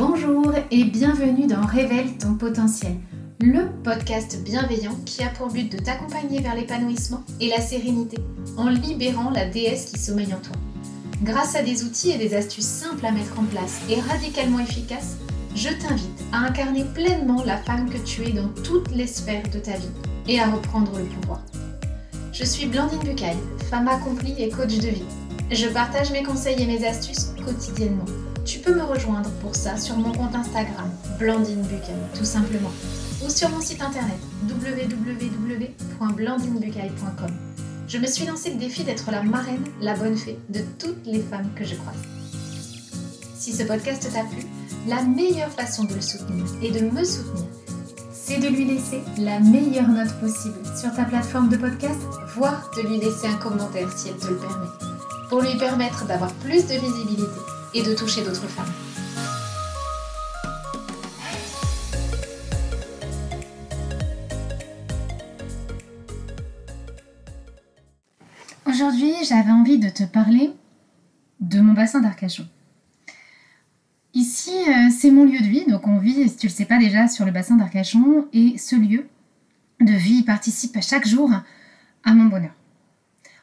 Bonjour et bienvenue dans Révèle ton potentiel, le podcast bienveillant qui a pour but de t'accompagner vers l'épanouissement et la sérénité en libérant la déesse qui sommeille en toi. Grâce à des outils et des astuces simples à mettre en place et radicalement efficaces, je t'invite à incarner pleinement la femme que tu es dans toutes les sphères de ta vie et à reprendre le pouvoir. Je suis Blandine Bucaille, femme accomplie et coach de vie. Je partage mes conseils et mes astuces quotidiennement. Tu peux me rejoindre pour ça sur mon compte Instagram, Blandine Bucaille, tout simplement, ou sur mon site internet www.blandinebucaille.com. Je me suis lancé le défi d'être la marraine, la bonne fée de toutes les femmes que je croise. Si ce podcast t'a plu, la meilleure façon de le soutenir et de me soutenir, c'est de lui laisser la meilleure note possible sur ta plateforme de podcast, voire de lui laisser un commentaire si elle te le permet, pour lui permettre d'avoir plus de visibilité et de toucher d'autres femmes. Aujourd'hui, j'avais envie de te parler de mon bassin d'Arcachon. Ici, euh, c'est mon lieu de vie, donc on vit, si tu le sais pas déjà, sur le bassin d'Arcachon, et ce lieu de vie participe à chaque jour à mon bonheur.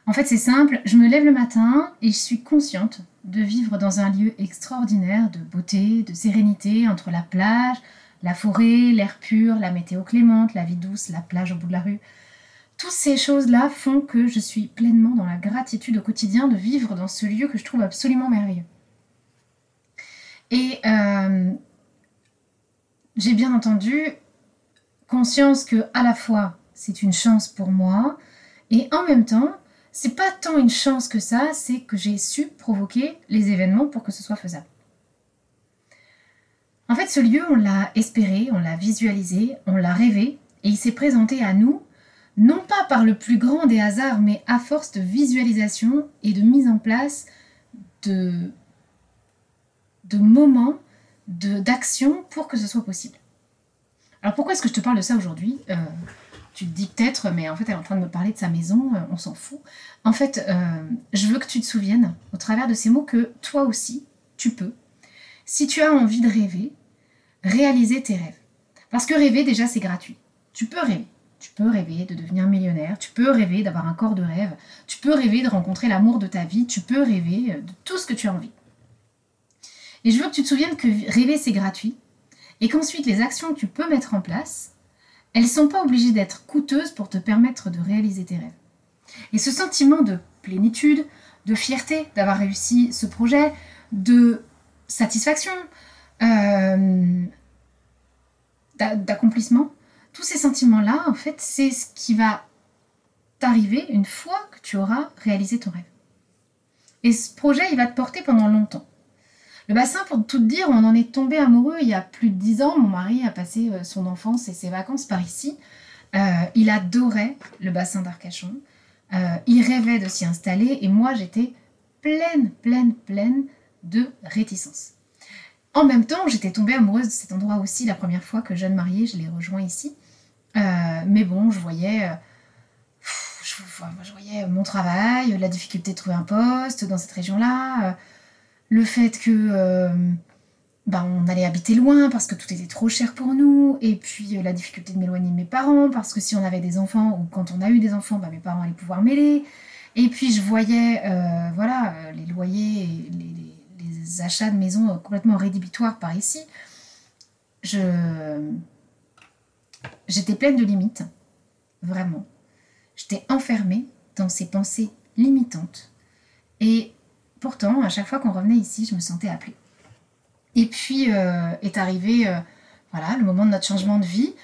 En fait, c'est simple, je me lève le matin et je suis consciente de vivre dans un lieu extraordinaire de beauté, de sérénité, entre la plage, la forêt, l'air pur, la météo clémente, la vie douce, la plage au bout de la rue. Toutes ces choses-là font que je suis pleinement dans la gratitude au quotidien de vivre dans ce lieu que je trouve absolument merveilleux. Et euh, j'ai bien entendu conscience que à la fois c'est une chance pour moi et en même temps c'est pas tant une chance que ça, c'est que j'ai su provoquer les événements pour que ce soit faisable. En fait, ce lieu, on l'a espéré, on l'a visualisé, on l'a rêvé, et il s'est présenté à nous, non pas par le plus grand des hasards, mais à force de visualisation et de mise en place de de moments, d'action pour que ce soit possible. Alors pourquoi est-ce que je te parle de ça aujourd'hui? Euh, Tu te dis peut-être, mais en fait elle est en train de me parler de sa maison, euh, on s'en fout. En fait, euh, je veux que tu te souviennes, au travers de ces mots, que toi aussi, tu peux, si tu as envie de rêver, réaliser tes rêves. Parce que rêver, déjà, c'est gratuit. Tu peux rêver. Tu peux rêver de devenir millionnaire, tu peux rêver d'avoir un corps de rêve, tu peux rêver de rencontrer l'amour de ta vie, tu peux rêver de tout ce que tu as envie. Et je veux que tu te souviennes que rêver, c'est gratuit. Et qu'ensuite, les actions que tu peux mettre en place, elles ne sont pas obligées d'être coûteuses pour te permettre de réaliser tes rêves. Et ce sentiment de plénitude, de fierté d'avoir réussi ce projet, de satisfaction, euh, d'accomplissement, tous ces sentiments-là, en fait, c'est ce qui va t'arriver une fois que tu auras réalisé ton rêve. Et ce projet, il va te porter pendant longtemps. Le bassin, pour tout dire, on en est tombé amoureux il y a plus de dix ans. Mon mari a passé euh, son enfance et ses vacances par ici. Euh, il adorait le bassin d'Arcachon. Euh, il rêvait de s'y installer et moi j'étais pleine, pleine, pleine de réticence. En même temps, j'étais tombée amoureuse de cet endroit aussi la première fois que jeune mariée, je l'ai rejoint ici. mais bon, je voyais, je, voyais mon travail, la difficulté de trouver un poste dans cette région-là le fait que euh, bah, on allait habiter loin parce que tout était trop cher pour nous, et puis euh, la difficulté de m'éloigner de mes parents parce que si on avait des enfants ou quand on a eu des enfants, bah, mes parents allaient pouvoir m'aider. Et puis je voyais euh, voilà les loyers les, achats de maisons complètement rédhibitoires par ici. J'étais pleine de limites, vraiment. J'étais enfermée dans ces pensées limitantes. Et Pourtant, à chaque fois qu'on revenait ici, je me sentais appelée. Et puis euh, est arrivé euh, voilà, le moment de notre changement de vie.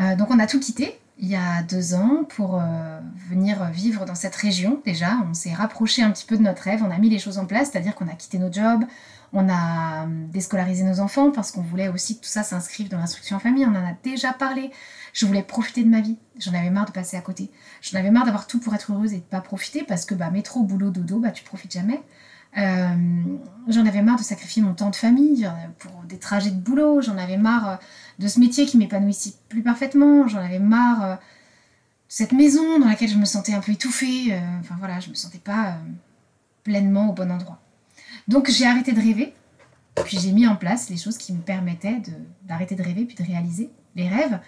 Euh, donc on a tout quitté il y a deux ans pour venir vivre dans cette région déjà. On s'est rapproché un petit peu de notre rêve, on a mis les choses en place, c'est-à-dire qu'on a quitté nos jobs, on a déscolarisé nos enfants parce qu'on voulait aussi que tout ça s'inscrive dans l'instruction en famille. On en a déjà parlé. Je voulais profiter de ma vie. J'en avais marre de passer à côté. J'en avais marre d'avoir tout pour être heureuse et de pas profiter parce que bah, métro, boulot, dodo, bah, tu profites jamais. Euh, j'en avais marre de sacrifier mon temps de famille pour des trajets de boulot. J'en avais marre euh, de ce métier qui m'épanouissait plus parfaitement. J'en avais marre euh, de cette maison dans laquelle je me sentais un peu étouffée. Enfin voilà, je me sentais pas pleinement au bon endroit. Donc j'ai arrêté de rêver Puis j'ai mis en place les choses qui me permettaient d'arrêter de, rêver puis de réaliser les rêves.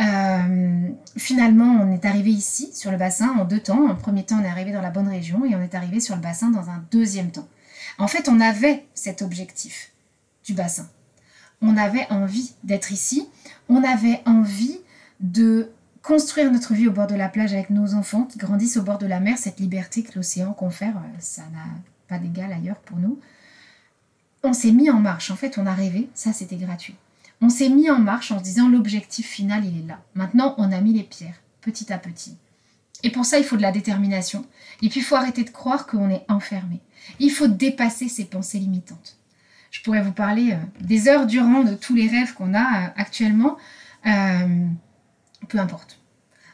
Euh, finalement, on est arrivé ici, sur le bassin, en deux temps. En premier temps, on est arrivé dans la bonne région et on est arrivé sur le bassin dans un deuxième temps. En fait, on avait cet objectif du bassin. On avait envie d'être ici. On avait envie de construire notre vie au bord de la plage avec nos enfants qui grandissent au bord de la mer, cette liberté que l'océan confère, euh, ça n'a pas d'égal ailleurs pour nous. On s'est mis en marche, en fait on a rêvé, ça c'était gratuit. On s'est mis en marche en se disant l'objectif final il est là. Maintenant on a mis les pierres, petit à petit. Et pour ça il faut de la détermination. Et puis il faut arrêter de croire qu'on est enfermé. Il faut dépasser ces pensées limitantes. Je pourrais vous parler euh, des heures durant de tous les rêves qu'on a euh, actuellement. peu importe.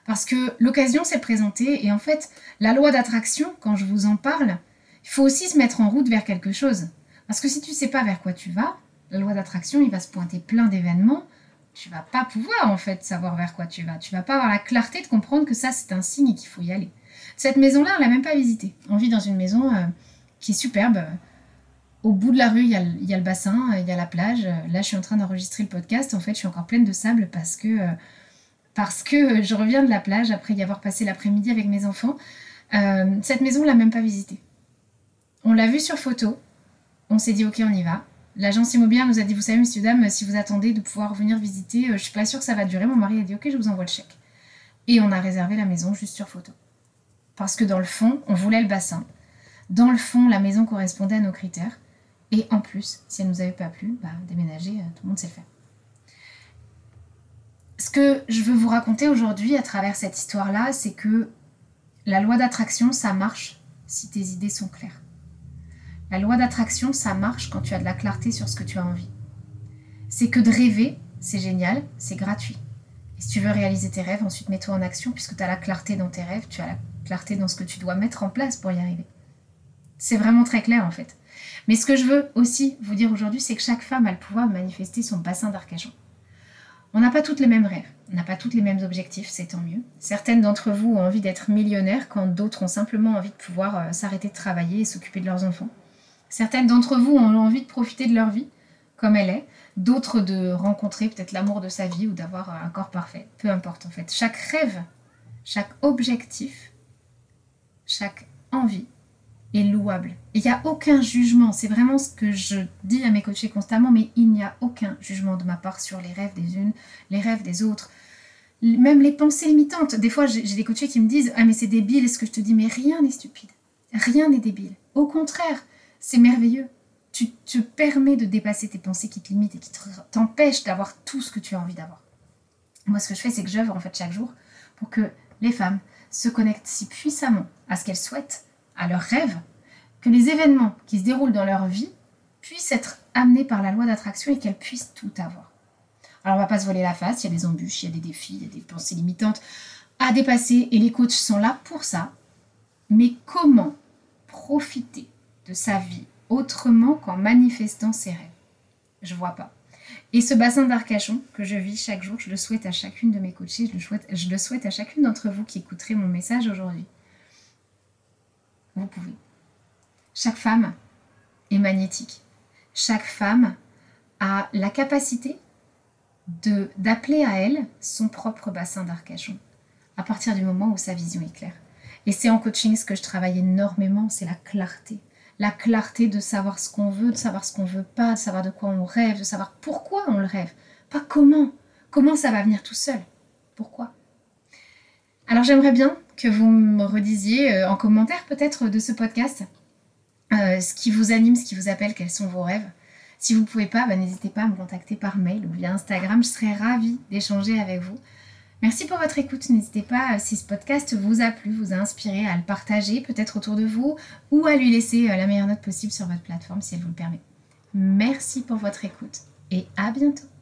Parce que l'occasion s'est présentée et en fait, la loi d'attraction, quand je vous en parle, il faut aussi se mettre en route vers quelque chose. Parce que si tu ne sais pas vers quoi tu vas, la loi d'attraction, il va se pointer plein d'événements. Tu vas pas pouvoir en fait savoir vers quoi tu vas. Tu vas pas avoir la clarté de comprendre que ça c'est un signe et qu'il faut y aller. Cette maison-là, on l'a même pas visitée. On vit dans une maison euh, qui est superbe. Au bout de la rue, il y, a, le bassin, il y a la plage. Là, je suis en train d'enregistrer le podcast. En fait, je suis encore pleine de sable parce que euh, parce que je reviens de la plage après y avoir passé l'après-midi avec mes enfants. Euh, cette maison, on l'a même pas visitée. On l'a vue sur photo. On s'est dit, ok, on y va. L'agence immobilière nous a dit, vous savez, messieurs, dames, si vous attendez de pouvoir venir visiter, euh, je suis pas sûre que ça va durer. Mon mari a dit, ok, je vous envoie le chèque. Et on a réservé la maison juste sur photo. Parce que dans le fond, on voulait le bassin. Dans le fond, la maison correspondait à nos critères. Et en plus, si elle nous avait pas plu, bah, déménager, euh, tout le monde sait le faire ce que je veux vous raconter aujourd'hui à travers cette histoire-là, c'est que la loi d'attraction, ça marche si tes idées sont claires. La loi d'attraction, ça marche quand tu as de la clarté sur ce que tu as envie. C'est que de rêver, c'est génial, c'est gratuit. Et si tu veux réaliser tes rêves, ensuite mets-toi en action puisque tu as la clarté dans tes rêves, tu as la clarté dans ce que tu dois mettre en place pour y arriver. C'est vraiment très clair en fait. Mais ce que je veux aussi vous dire aujourd'hui, c'est que chaque femme a le pouvoir de manifester son bassin d'arcachon. On n'a pas toutes les mêmes rêves, on n'a pas toutes les mêmes objectifs, c'est tant mieux. Certaines d'entre vous ont envie d'être millionnaires quand d'autres ont simplement envie de pouvoir euh, s'arrêter de travailler et s'occuper de leurs enfants. Certaines d'entre vous ont envie de profiter de leur vie comme elle est, d'autres de rencontrer peut-être l'amour de sa vie ou d'avoir un corps parfait. Peu importe en fait. Chaque rêve, chaque objectif, chaque envie est louable. Il n'y a aucun jugement, c'est vraiment ce que je dis à mes coachés constamment, mais il n'y a aucun jugement de ma part sur les rêves des unes, les rêves des autres. Même les pensées limitantes. Des fois, j'ai des coachés qui me disent Ah, mais c'est débile, est-ce que je te dis Mais rien n'est stupide. Rien n'est débile. Au contraire, c'est merveilleux. Tu te permets de dépasser tes pensées qui te limitent et qui t'empêchent d'avoir tout ce que tu as envie d'avoir. Moi, ce que je fais, c'est que j'œuvre en fait chaque jour pour que les femmes se connectent si puissamment à ce qu'elles souhaitent à leurs rêves, que les événements qui se déroulent dans leur vie puissent être amenés par la loi d'attraction et qu'elles puissent tout avoir. Alors on va pas se voler la face, il y a des embûches, il y a des défis, il y a des pensées limitantes à dépasser et les coachs sont là pour ça. Mais comment profiter de sa vie autrement qu'en manifestant ses rêves Je vois pas. Et ce bassin d'Arcachon que je vis chaque jour, je le souhaite à chacune de mes coachées, je le souhaite, je le souhaite à chacune d'entre vous qui écouterez mon message aujourd'hui vous pouvez. Chaque femme est magnétique. Chaque femme a la capacité de d'appeler à elle son propre bassin d'Arcachon à partir du moment où sa vision est claire. Et c'est en coaching ce que je travaille énormément, c'est la clarté. La clarté de savoir ce qu'on veut, de savoir ce qu'on veut pas, de savoir de quoi on rêve, de savoir pourquoi on le rêve, pas comment. Comment ça va venir tout seul? Pourquoi? Alors j'aimerais bien que vous me redisiez euh, en commentaire peut-être de ce podcast euh, ce qui vous anime, ce qui vous appelle, quels sont vos rêves. Si vous ne pouvez pas, bah, n'hésitez pas à me contacter par mail ou via Instagram, je serais ravie d'échanger avec vous. Merci pour votre écoute. N'hésitez pas, euh, si ce podcast vous a plu, vous a inspiré, à le partager peut-être autour de vous ou à lui laisser la meilleure note possible sur votre plateforme si elle vous le permet. Merci pour votre écoute et à bientôt.